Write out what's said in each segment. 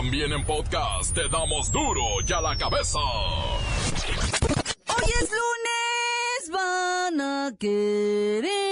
También en podcast te damos duro y a la cabeza. Hoy es lunes, van a querer.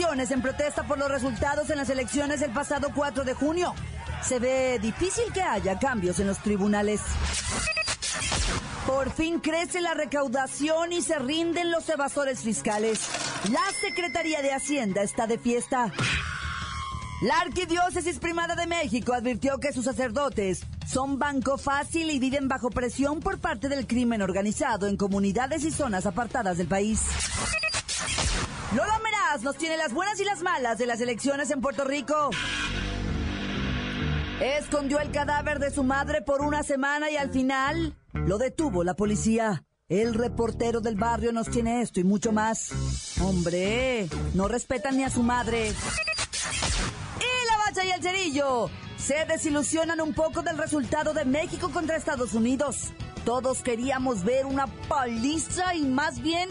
En protesta por los resultados en las elecciones del pasado 4 de junio. Se ve difícil que haya cambios en los tribunales. Por fin crece la recaudación y se rinden los evasores fiscales. La Secretaría de Hacienda está de fiesta. La Arquidiócesis Primada de México advirtió que sus sacerdotes son banco fácil y viven bajo presión por parte del crimen organizado en comunidades y zonas apartadas del país. Nos tiene las buenas y las malas de las elecciones en Puerto Rico. Escondió el cadáver de su madre por una semana y al final lo detuvo la policía. El reportero del barrio nos tiene esto y mucho más. Hombre, no respetan ni a su madre. Y la bacha y el cerillo se desilusionan un poco del resultado de México contra Estados Unidos. Todos queríamos ver una paliza y más bien...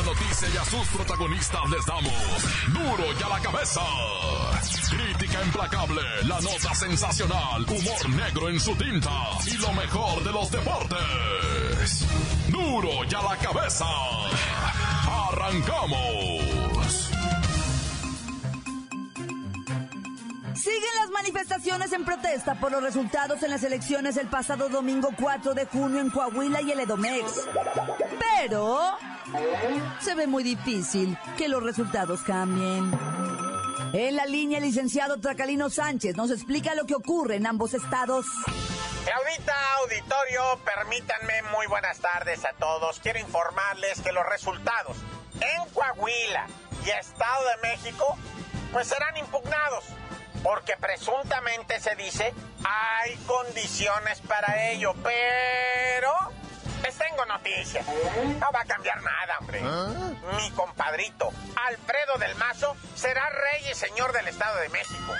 La noticia y a sus protagonistas les damos duro y a la cabeza. Crítica implacable, la nota sensacional, humor negro en su tinta y lo mejor de los deportes. Duro y a la cabeza. Arrancamos. Siguen las manifestaciones en protesta por los resultados en las elecciones el pasado domingo 4 de junio en Coahuila y el Edomex. Pero se ve muy difícil que los resultados cambien. En la línea, el licenciado Tracalino Sánchez nos explica lo que ocurre en ambos estados. Claudita, auditorio, permítanme muy buenas tardes a todos. Quiero informarles que los resultados en Coahuila y Estado de México pues serán impugnados porque presuntamente se dice hay condiciones para ello, pero les tengo noticias. No va a cambiar nada, hombre. Mi compadrito Alfredo del Mazo será rey y señor del Estado de México.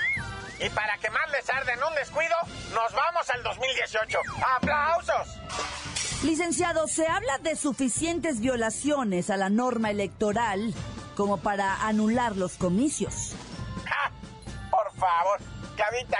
Y para que más les arde en un descuido, nos vamos al 2018. ¡Aplausos! Licenciado, se habla de suficientes violaciones a la norma electoral como para anular los comicios. ¡Ja! Por favor,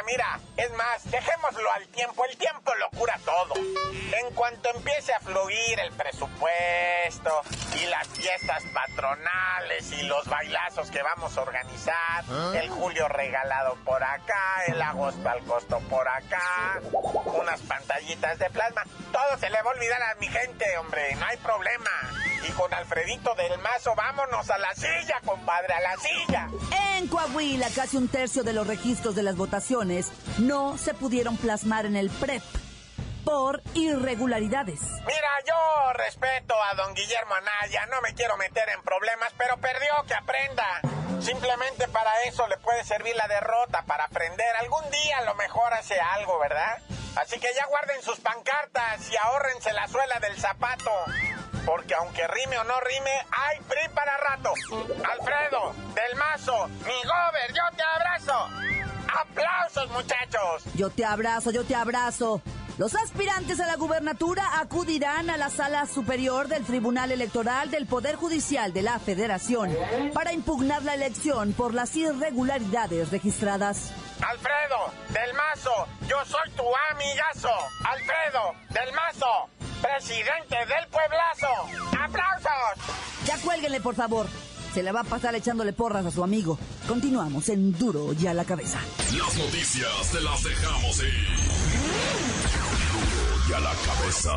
Mira, es más, dejémoslo al tiempo, el tiempo lo cura todo. En cuanto empiece a fluir el presupuesto y las fiestas patronales y los bailazos que vamos a organizar, el julio regalado por acá, el agosto al costo por acá, unas pantallitas de plasma, todo se le va a olvidar a mi gente, hombre, no hay problema. Y con Alfredito del Mazo, vámonos a la silla, compadre, a la silla. En Coahuila, casi un tercio de los registros de las votaciones no se pudieron plasmar en el PREP por irregularidades. Mira, yo respeto a don Guillermo Anaya, no me quiero meter en problemas, pero perdió que aprenda. Simplemente para eso le puede servir la derrota, para aprender. Algún día a lo mejor hace algo, ¿verdad? Así que ya guarden sus pancartas y ahórrense la suela del zapato. Porque aunque rime o no rime, hay PRI para rato. Alfredo, del Mazo, mi gober, yo te abrazo. ¡Aplausos, muchachos! Yo te abrazo, yo te abrazo. Los aspirantes a la gubernatura acudirán a la sala superior del Tribunal Electoral del Poder Judicial de la Federación para impugnar la elección por las irregularidades registradas. Alfredo, del Mazo, yo soy tu amigazo. Alfredo, del Mazo, presidente del Pueblazo. ¡Aplausos! Ya cuélguenle, por favor. Se le va a pasar echándole porras a su amigo. Continuamos en Duro y a la cabeza. Las noticias te las dejamos ir. Duro y a la cabeza.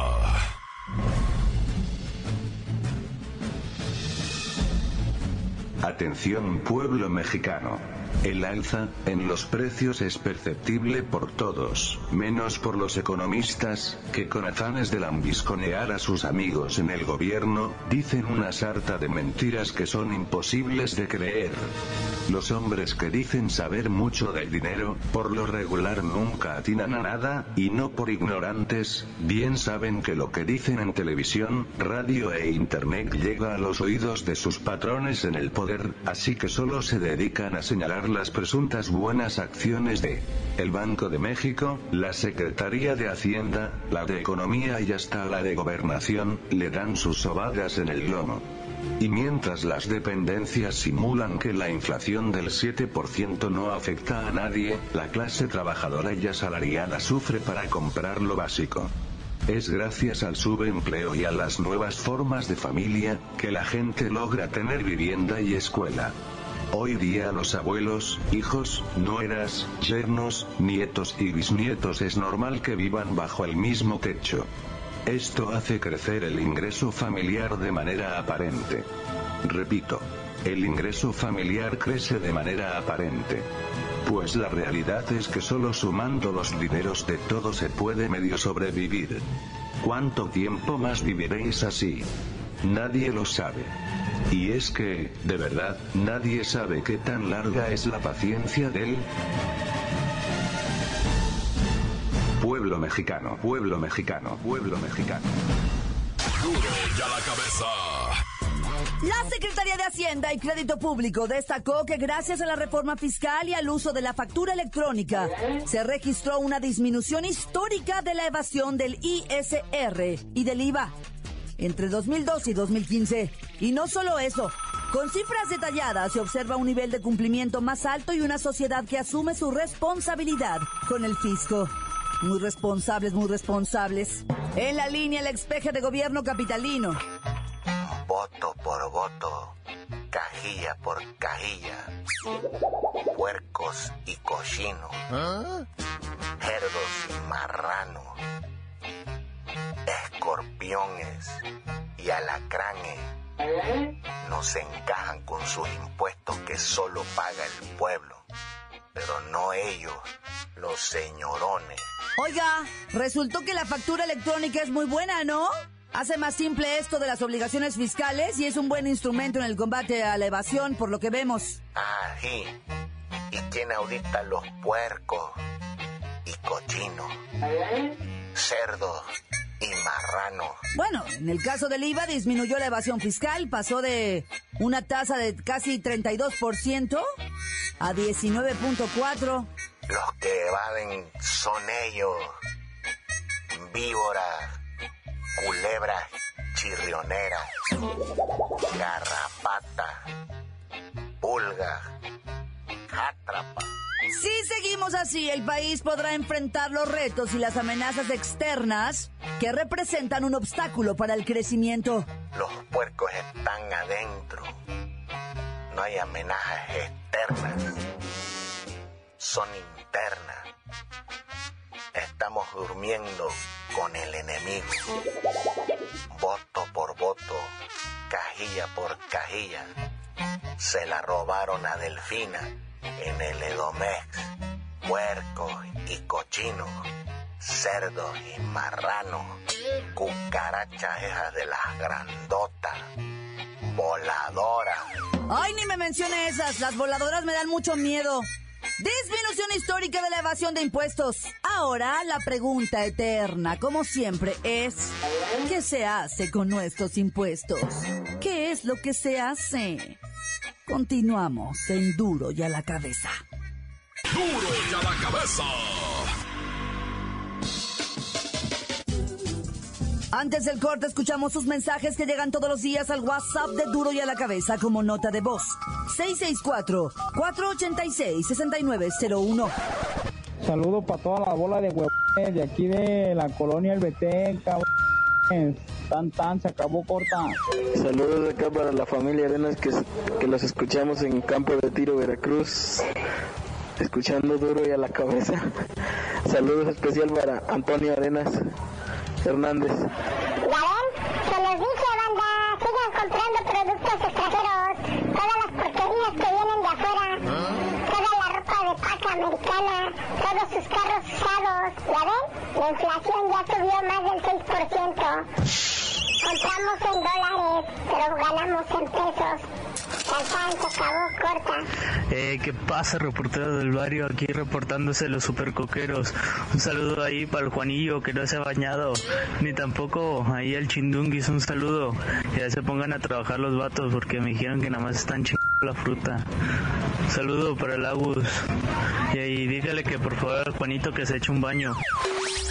Atención pueblo mexicano. El alza en los precios es perceptible por todos, menos por los economistas, que con afanes de lambisconear a sus amigos en el gobierno, dicen una sarta de mentiras que son imposibles de creer. Los hombres que dicen saber mucho del dinero, por lo regular nunca atinan a nada, y no por ignorantes, bien saben que lo que dicen en televisión, radio e internet llega a los oídos de sus patrones en el poder, así que solo se dedican a señalar las presuntas buenas acciones de el Banco de México, la Secretaría de Hacienda, la de Economía y hasta la de Gobernación, le dan sus sobadas en el lomo. Y mientras las dependencias simulan que la inflación del 7% no afecta a nadie, la clase trabajadora y asalariada sufre para comprar lo básico. Es gracias al subempleo y a las nuevas formas de familia, que la gente logra tener vivienda y escuela. Hoy día los abuelos, hijos, nueras, yernos, nietos y bisnietos es normal que vivan bajo el mismo techo. Esto hace crecer el ingreso familiar de manera aparente. Repito, el ingreso familiar crece de manera aparente. Pues la realidad es que solo sumando los dineros de todo se puede medio sobrevivir. ¿Cuánto tiempo más viviréis así? Nadie lo sabe. Y es que, de verdad, nadie sabe qué tan larga es la paciencia del pueblo mexicano, pueblo mexicano, pueblo mexicano. Duro ya la cabeza. La Secretaría de Hacienda y Crédito Público destacó que gracias a la reforma fiscal y al uso de la factura electrónica se registró una disminución histórica de la evasión del ISR y del IVA entre 2012 y 2015. Y no solo eso, con cifras detalladas se observa un nivel de cumplimiento más alto y una sociedad que asume su responsabilidad con el fisco. Muy responsables, muy responsables. En la línea el expeje de gobierno capitalino. Voto por voto, cajilla por cajilla, puercos y cochinos, cerdos y marranos escorpiones y alacranes nos encajan con sus impuestos que solo paga el pueblo, pero no ellos, los señorones. Oiga, resultó que la factura electrónica es muy buena, ¿no? Hace más simple esto de las obligaciones fiscales y es un buen instrumento en el combate a la evasión, por lo que vemos. Ah, sí. ¿Y quién audita los puercos y cochinos? Cerdos y marranos. Bueno, en el caso del IVA disminuyó la evasión fiscal, pasó de una tasa de casi 32% a 19.4%. Los que evaden son ellos. Víboras, culebras, chirrioneras, garrapata, pulga, játrapa. Si seguimos así, el país podrá enfrentar los retos y las amenazas externas que representan un obstáculo para el crecimiento. Los puercos están adentro. No hay amenazas externas. Son internas. Estamos durmiendo con el enemigo. Voto por voto, cajilla por cajilla. Se la robaron a Delfina en el Edomex. Puercos y cochinos, cerdos y marranos, cucarachas de las grandotas, voladoras. Ay, ni me mencione esas, las voladoras me dan mucho miedo. Disminución histórica de la evasión de impuestos. Ahora la pregunta eterna, como siempre, es ¿qué se hace con nuestros impuestos? ¿Qué es lo que se hace? Continuamos en Duro y a la cabeza. Duro y a la cabeza. Antes del corte escuchamos sus mensajes que llegan todos los días al WhatsApp de Duro y a la cabeza como nota de voz. 664-486-6901. Saludos para toda la bola de huevones de aquí de la colonia El Betén, cabrón. Tan tan, se acabó corta. Saludos acá para la familia Arenas que, que los escuchamos en Campo de Tiro, Veracruz. Escuchando duro y a la cabeza. Saludos especial para Antonio Arenas Hernández. Garón, se los dije, banda. Sigan comprando productos extranjeros. Todas las porquerías que vienen de afuera. Toda la ropa de paca americana. Todos sus carros usados. ¿Ya ven? Inflación ya subió más del 6%. Compramos en dólares, pero ganamos en pesos. se acabó, corta. Eh, ¿Qué pasa, reportero del barrio? Aquí reportándose los supercoqueros. Un saludo ahí para el Juanillo que no se ha bañado. Ni tampoco ahí el Chindunguis. Un saludo. Ya se pongan a trabajar los vatos porque me dijeron que nada más están chingando la fruta. Un saludo para el Agus. Y ahí dígale que por favor al Juanito que se eche un baño.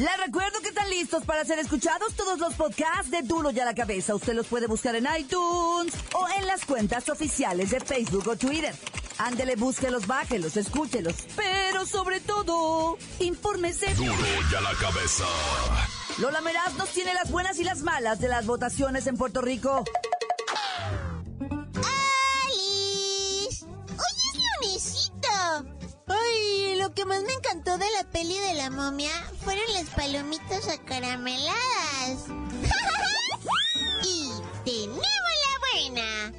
Les recuerdo que están listos para ser escuchados todos los podcasts de Duro y a la cabeza. Usted los puede buscar en iTunes o en las cuentas oficiales de Facebook o Twitter. Ándele, búsquelos, bájelos, escúchelos. Pero sobre todo, infórmese. Duro y a la cabeza. Lola Meraz nos tiene las buenas y las malas de las votaciones en Puerto Rico. Lo que más me encantó de la peli de la momia fueron las palomitas acarameladas. y tenemos la buena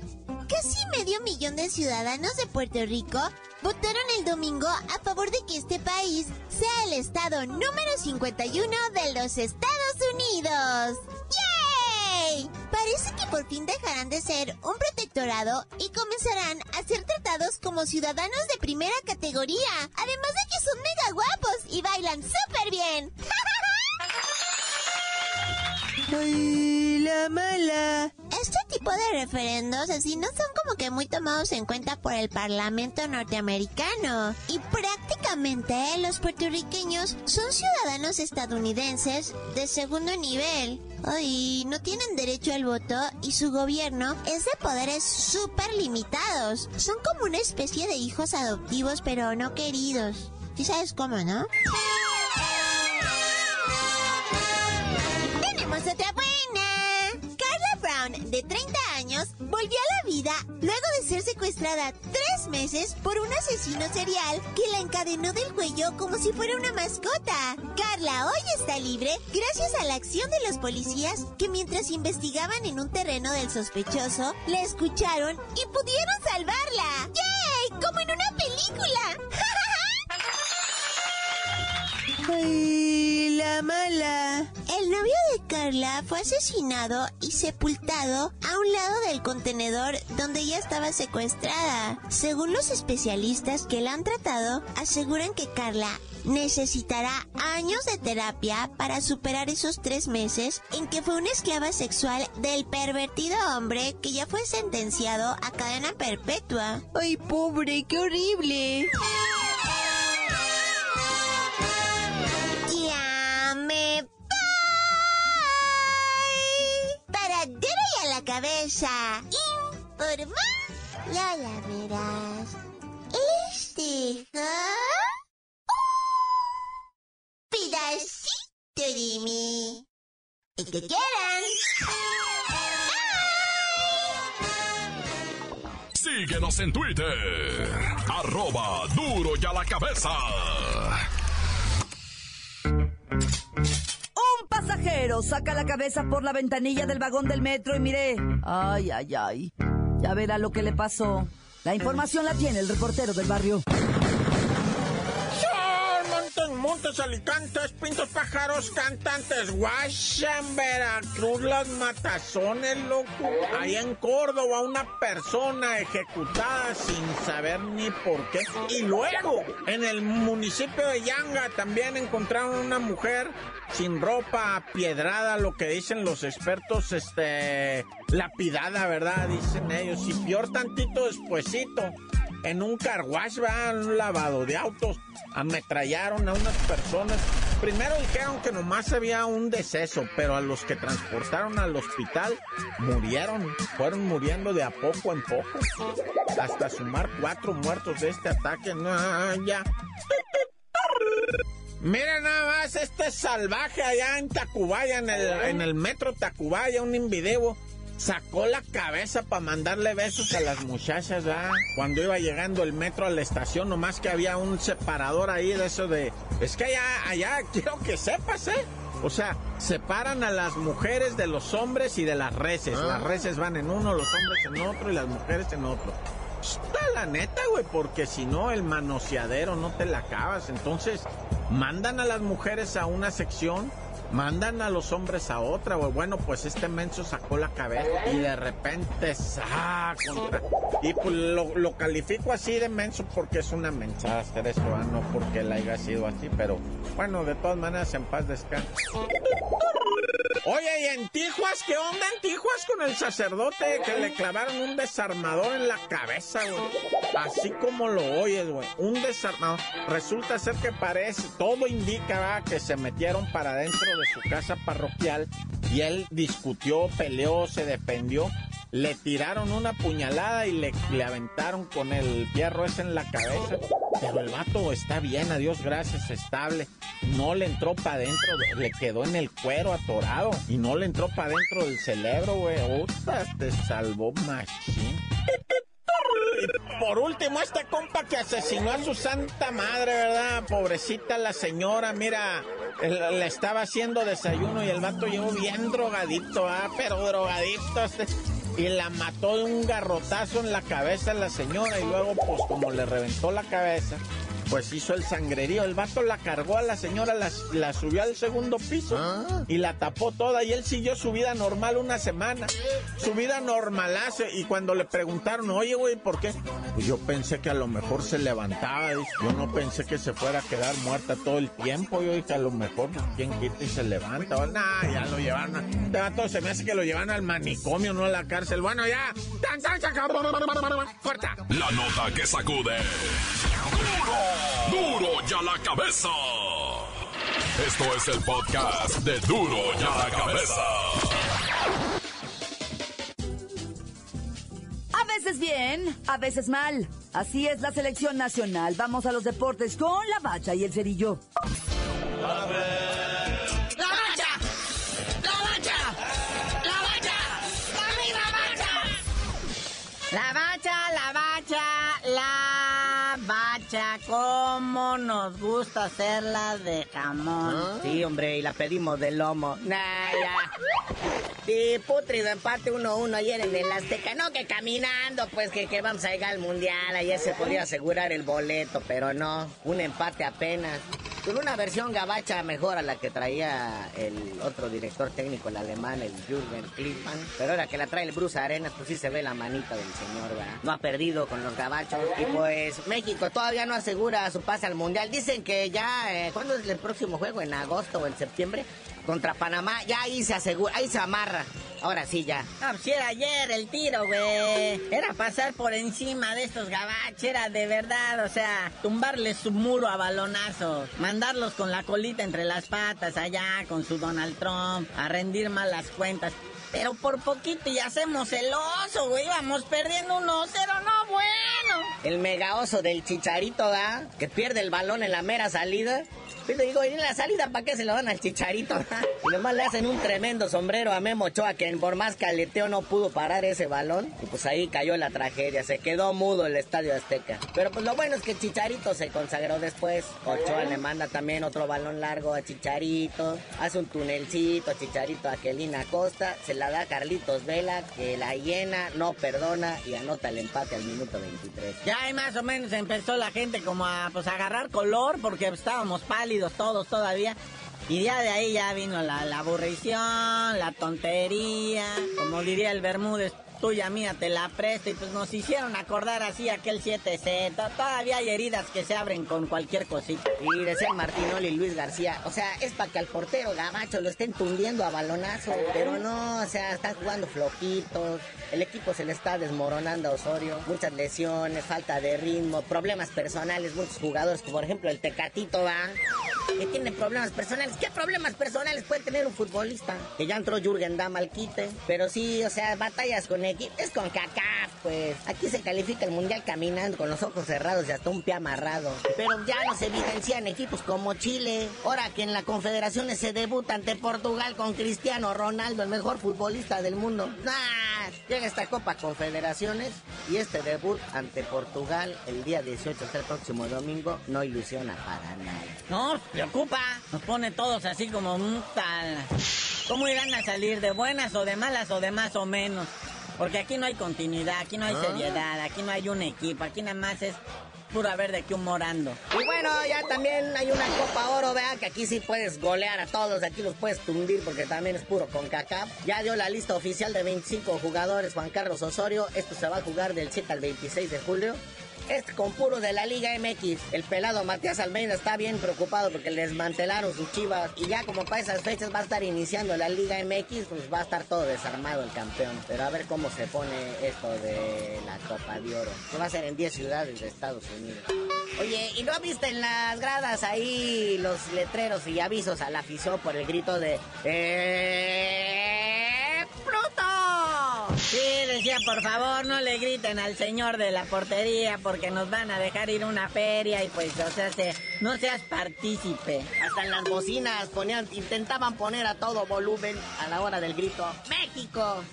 casi medio millón de ciudadanos de Puerto Rico votaron el domingo a favor de que este país sea el estado número 51 de los Estados Unidos. Por fin dejarán de ser un protectorado y comenzarán a ser tratados como ciudadanos de primera categoría, además de que son mega guapos y bailan súper bien. ¡Ay, la mala! Este tipo de referendos así no son como que muy tomados en cuenta por el Parlamento norteamericano. Y prácticamente los puertorriqueños son ciudadanos estadounidenses de segundo nivel. Ay, no tienen derecho al voto y su gobierno es de poderes súper limitados. Son como una especie de hijos adoptivos pero no queridos. ¿Sí sabes cómo, no? De 30 años, volvió a la vida luego de ser secuestrada tres meses por un asesino serial que la encadenó del cuello como si fuera una mascota. Carla hoy está libre gracias a la acción de los policías que mientras investigaban en un terreno del sospechoso, la escucharon y pudieron salvarla. ¡Yay! ¡Como en una película! ¡Ay, la mala! El novio de Carla fue asesinado y sepultado a un lado del contenedor donde ella estaba secuestrada. Según los especialistas que la han tratado, aseguran que Carla necesitará años de terapia para superar esos tres meses en que fue una esclava sexual del pervertido hombre que ya fue sentenciado a cadena perpetua. ¡Ay, pobre! ¡Qué horrible! Cabeza. Informa. Ya la verás. Este pedacito de mí. El que quieran. Síguenos en Twitter. Arroba duro y a la cabeza. Saca la cabeza por la ventanilla del vagón del metro y mire, ay, ay, ay, ya verá lo que le pasó. La información la tiene el reportero del barrio. Montes, Alicantes, Pintos, Pájaros, Cantantes, Guashan, Veracruz, Las Matazones, loco. Ahí en Córdoba, una persona ejecutada sin saber ni por qué. Y luego, en el municipio de Yanga, también encontraron una mujer sin ropa, piedrada, lo que dicen los expertos, este, lapidada, ¿verdad? Dicen ellos. Y peor tantito despuesito en un carwash, un lavado de autos, ametrallaron a unas personas. Primero dijeron que nomás había un deceso, pero a los que transportaron al hospital murieron, fueron muriendo de a poco en poco, hasta sumar cuatro muertos de este ataque. No, ya. Miren nada más este salvaje allá en Tacubaya, en el, en el metro Tacubaya, un invideo sacó la cabeza para mandarle besos a las muchachas, ¿verdad? Cuando iba llegando el metro a la estación, nomás que había un separador ahí de eso de... Es que allá, allá, quiero que sepas, ¿eh? O sea, separan a las mujeres de los hombres y de las reses. Las reses van en uno, los hombres en otro y las mujeres en otro. Está la neta, güey, porque si no, el manoseadero no te la acabas. Entonces, mandan a las mujeres a una sección mandan a los hombres a otra, güey. Bueno, pues este menso sacó la cabeza y de repente, ¡ah! Contra... Y pues lo, califico así de menso porque es una mensada hacer eso, ¿ah? no porque la haya sido así, pero bueno, de todas maneras, en paz descanse. Oye, ¿y en Tijuas qué onda en Tijuas con el sacerdote que le clavaron un desarmador en la cabeza, güey? Así como lo oyes, güey. Un desarmador. Resulta ser que parece, todo indica que se metieron para dentro de su casa parroquial y él discutió, peleó, se defendió. Le tiraron una puñalada y le, le aventaron con el fierro ese en la cabeza. Pero el vato está bien, a Dios gracias, estable. No le entró para adentro, le quedó en el cuero atorado. Y no le entró para adentro del cerebro, güey. Usta, te salvó machín. Por último, este compa que asesinó a su santa madre, ¿verdad? Pobrecita la señora, mira, le estaba haciendo desayuno y el vato llegó bien drogadito, ¿ah? Pero drogadito. Este y la mató de un garrotazo en la cabeza a la señora y luego pues como le reventó la cabeza, pues hizo el sangrerío. El vato la cargó a la señora, la, subió al segundo piso ah. y la tapó toda. Y él siguió su vida normal una semana. Su vida normalace. Y cuando le preguntaron, oye, güey, ¿por qué? Pues yo pensé que a lo mejor se levantaba. Yo no pensé que se fuera a quedar muerta todo el tiempo. Yo dije, a lo mejor, pues, ¿quién quita y se levanta? nah, ya lo llevaron. Este vato se me hace que lo llevan al manicomio, no a la cárcel. Bueno, ya. Corta. La nota que sacude. Duro ya la cabeza. Esto es el podcast de Duro ya la cabeza. Veces bien, a veces mal. Así es la selección nacional. Vamos a los deportes con la bacha y el cerillo. ¡La bacha! ¡La bacha! ¡La bacha! ¡La bacha! ¡La bacha! La bacha, la bacha, la cómo nos gusta hacerla de jamón. ¿Ah? Sí, hombre, y la pedimos de lomo. Nah, ya. Sí, putrido empate 1-1 ayer en el Azteca. No, que caminando, pues que, que vamos a llegar al Mundial. Ayer se podía asegurar el boleto, pero no. Un empate apenas. Con una versión gabacha mejor a la que traía el otro director técnico, el alemán, el Jürgen Klinsmann. Pero ahora que la trae el Bruce Arenas, pues sí se ve la manita del señor, ¿verdad? No ha perdido con los gabachos. Y pues México todavía no asegura su pase al Mundial. Dicen que ya, eh, ¿cuándo es el próximo juego? ¿En agosto o en septiembre? Contra Panamá, ya ahí se asegura, ahí se amarra. Ahora sí, ya. Ah, pues era ayer el tiro, güey. Era pasar por encima de estos gabaches, era de verdad, o sea, tumbarles su muro a balonazos, mandarlos con la colita entre las patas allá con su Donald Trump, a rendir malas cuentas. Pero por poquito y hacemos el oso, güey. Vamos perdiendo 1-0, no bueno. El mega oso del chicharito, ¿da? Que pierde el balón en la mera salida pero digo, ¿y en la salida para qué se lo dan al chicharito? y nomás le hacen un tremendo sombrero a Memo Ochoa, que por más caleteo no pudo parar ese balón. Y pues ahí cayó la tragedia, se quedó mudo el Estadio Azteca. Pero pues lo bueno es que Chicharito se consagró después. Ochoa le manda también otro balón largo a Chicharito. Hace un tunelcito, Chicharito a Kelina Costa. La da Carlitos Vela, que la llena, no perdona y anota el empate al minuto 23. Ya ahí más o menos empezó la gente como a pues agarrar color porque estábamos pálidos todos todavía. Y ya de ahí ya vino la, la aburrición, la tontería, como diría el Bermúdez, tuya mía te la presto y pues nos hicieron acordar así aquel 7C. Todavía hay heridas que se abren con cualquier cosita. Y decía Martinoli y Luis García, o sea, es para que al portero Gabacho lo estén tundiendo a balonazo, pero no, o sea, están jugando flojitos, el equipo se le está desmoronando a Osorio, muchas lesiones, falta de ritmo, problemas personales, muchos jugadores, como por ejemplo el Tecatito va que tiene problemas personales. ¿Qué problemas personales puede tener un futbolista? Que ya entró Jürgen Damm al quite. Pero sí, o sea, batallas con equipo. Es con CACAF pues aquí se califica el mundial caminando con los ojos cerrados y hasta un pie amarrado. Pero ya no se evidencian equipos como Chile. Ahora que en la Confederaciones se debuta ante Portugal con Cristiano Ronaldo, el mejor futbolista del mundo. ¡Ah! Llega esta Copa Confederaciones y este debut ante Portugal el día 18, hasta el próximo domingo, no ilusiona para nada. No, preocupa. Nos pone todos así como un tal. ¿Cómo irán a salir? ¿De buenas o de malas o de más o menos? Porque aquí no hay continuidad, aquí no hay seriedad, aquí no hay un equipo, aquí nada más es puro a ver de qué humorando. Y bueno, ya también hay una Copa Oro, vea, que aquí sí puedes golear a todos, aquí los puedes tundir porque también es puro con caca. Ya dio la lista oficial de 25 jugadores Juan Carlos Osorio, esto se va a jugar del 7 al 26 de julio. Este con puro de la Liga MX. El pelado Matías Almeida está bien preocupado porque le desmantelaron sus chivas. Y ya como para esas fechas va a estar iniciando la Liga MX, pues va a estar todo desarmado el campeón. Pero a ver cómo se pone esto de la Copa de Oro. Que va a ser en 10 ciudades de Estados Unidos. Oye, ¿y no viste en las gradas ahí los letreros y avisos a la afición por el grito de... ¡Eh! Sí, decía, por favor, no le griten al señor de la portería porque nos van a dejar ir a una feria y pues, o sea, se- no seas partícipe. Hasta en las bocinas ponían, intentaban poner a todo volumen a la hora del grito ¡México!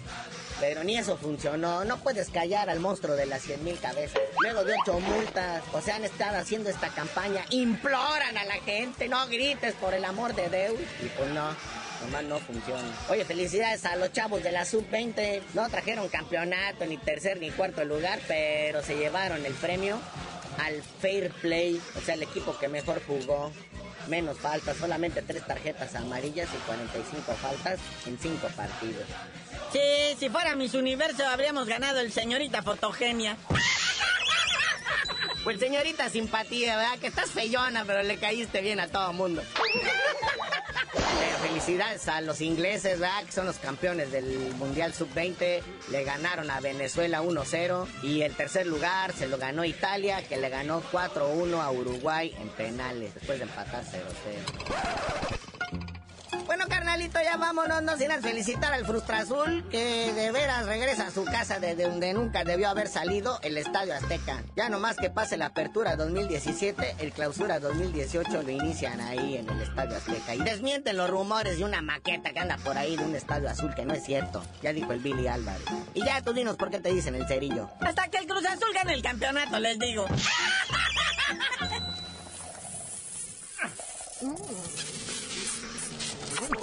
Pero ni eso funcionó, no puedes callar al monstruo de las 100 mil cabezas. Luego de ocho multas, o sea, han estado haciendo esta campaña, imploran a la gente, no grites por el amor de Dios. Y pues no, nomás no funciona. Oye, felicidades a los chavos de la Sub-20, no trajeron campeonato, ni tercer ni cuarto lugar, pero se llevaron el premio al Fair Play, o sea, el equipo que mejor jugó menos faltas, solamente tres tarjetas amarillas y 45 faltas en cinco partidos. Sí, si fuera Miss Universo habríamos ganado el señorita Fotogenia. Pues señorita simpatía, ¿verdad? Que estás feyona, pero le caíste bien a todo mundo. Pero felicidades a los ingleses, ¿verdad? Que son los campeones del Mundial Sub-20. Le ganaron a Venezuela 1-0. Y el tercer lugar se lo ganó Italia, que le ganó 4-1 a Uruguay en penales, después de empatar 0-0. Carnalito, ya vámonos, no sin felicitar al Frustra Azul, que de veras regresa a su casa desde donde nunca debió haber salido, el Estadio Azteca. Ya nomás que pase la apertura 2017, el clausura 2018 lo inician ahí en el Estadio Azteca. Y desmienten los rumores de una maqueta que anda por ahí de un Estadio Azul, que no es cierto. Ya dijo el Billy Álvarez. Y ya tú dinos por qué te dicen el cerillo. Hasta que el Cruz Azul gane el campeonato, les digo.